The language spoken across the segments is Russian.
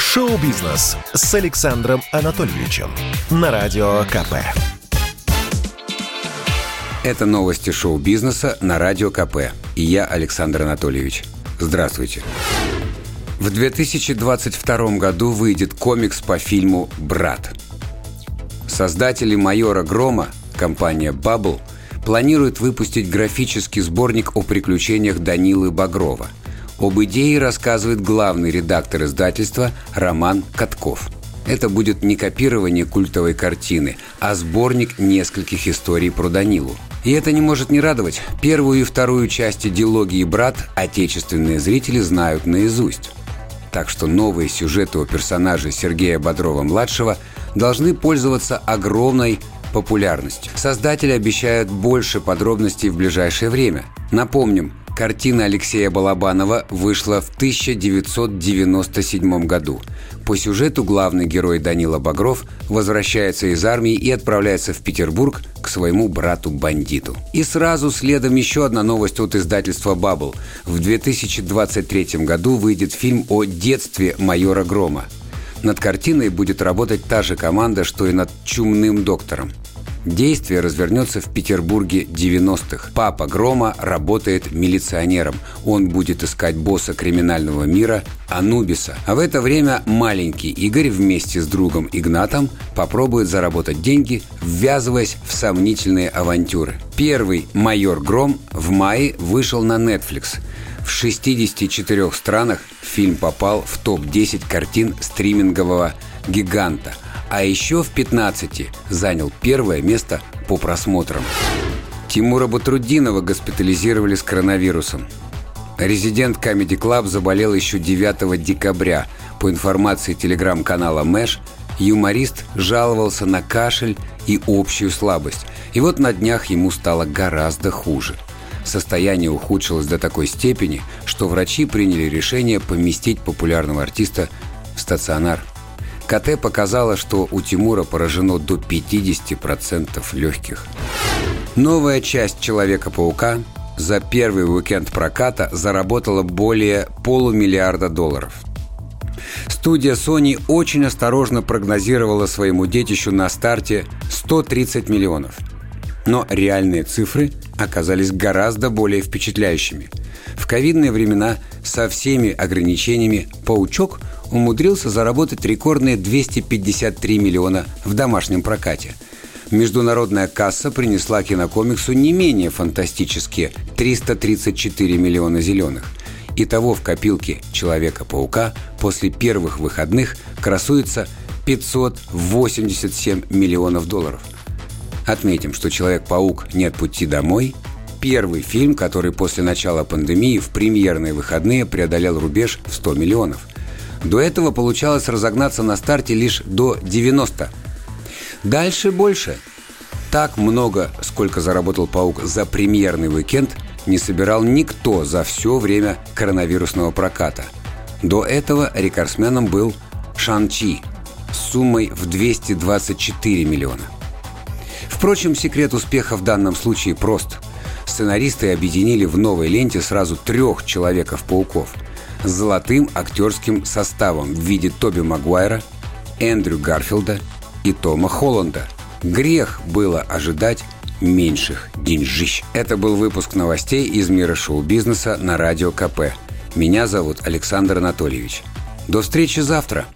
Шоу-бизнес с Александром Анатольевичем на Радио КП. Это новости шоу-бизнеса на Радио КП. И я, Александр Анатольевич. Здравствуйте. В 2022 году выйдет комикс по фильму «Брат». Создатели «Майора Грома», компания Bubble, планируют выпустить графический сборник о приключениях Данилы Багрова – об идее рассказывает главный редактор издательства Роман Катков. Это будет не копирование культовой картины, а сборник нескольких историй про Данилу. И это не может не радовать. Первую и вторую части дилогии «Брат» отечественные зрители знают наизусть. Так что новые сюжеты у персонажа Сергея Бодрова-младшего должны пользоваться огромной популярностью. Создатели обещают больше подробностей в ближайшее время. Напомним, Картина Алексея Балабанова вышла в 1997 году. По сюжету главный герой Данила Багров возвращается из армии и отправляется в Петербург к своему брату-бандиту. И сразу следом еще одна новость от издательства «Бабл». В 2023 году выйдет фильм о детстве майора Грома. Над картиной будет работать та же команда, что и над «Чумным доктором». Действие развернется в Петербурге 90-х. Папа Грома работает милиционером. Он будет искать босса криминального мира Анубиса. А в это время маленький Игорь вместе с другом Игнатом попробует заработать деньги, ввязываясь в сомнительные авантюры. Первый «Майор Гром» в мае вышел на Netflix. В 64 странах фильм попал в топ-10 картин стримингового гиганта – а еще в 15 занял первое место по просмотрам. Тимура Батрудинова госпитализировали с коронавирусом. Резидент Comedy Club заболел еще 9 декабря. По информации телеграм-канала Мэш, юморист жаловался на кашель и общую слабость. И вот на днях ему стало гораздо хуже. Состояние ухудшилось до такой степени, что врачи приняли решение поместить популярного артиста в стационар. КТ показала, что у Тимура поражено до 50% легких. Новая часть «Человека-паука» за первый уикенд проката заработала более полумиллиарда долларов. Студия Sony очень осторожно прогнозировала своему детищу на старте 130 миллионов. Но реальные цифры оказались гораздо более впечатляющими. В ковидные времена со всеми ограничениями «Паучок» умудрился заработать рекордные 253 миллиона в домашнем прокате. Международная касса принесла кинокомиксу не менее фантастические 334 миллиона зеленых. Итого в копилке «Человека-паука» после первых выходных красуется 587 миллионов долларов. Отметим, что «Человек-паук. Нет пути домой» первый фильм, который после начала пандемии в премьерные выходные преодолел рубеж в 100 миллионов. До этого получалось разогнаться на старте лишь до 90. Дальше больше. Так много, сколько заработал «Паук» за премьерный уикенд, не собирал никто за все время коронавирусного проката. До этого рекордсменом был «Шан-Чи» с суммой в 224 миллиона. Впрочем, секрет успеха в данном случае прост. Сценаристы объединили в новой ленте сразу трех Человеков-пауков – с золотым актерским составом в виде Тоби Магуайра, Эндрю Гарфилда и Тома Холланда. Грех было ожидать меньших деньжищ. Это был выпуск новостей из мира шоу-бизнеса на Радио КП. Меня зовут Александр Анатольевич. До встречи завтра.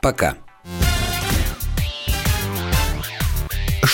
Пока.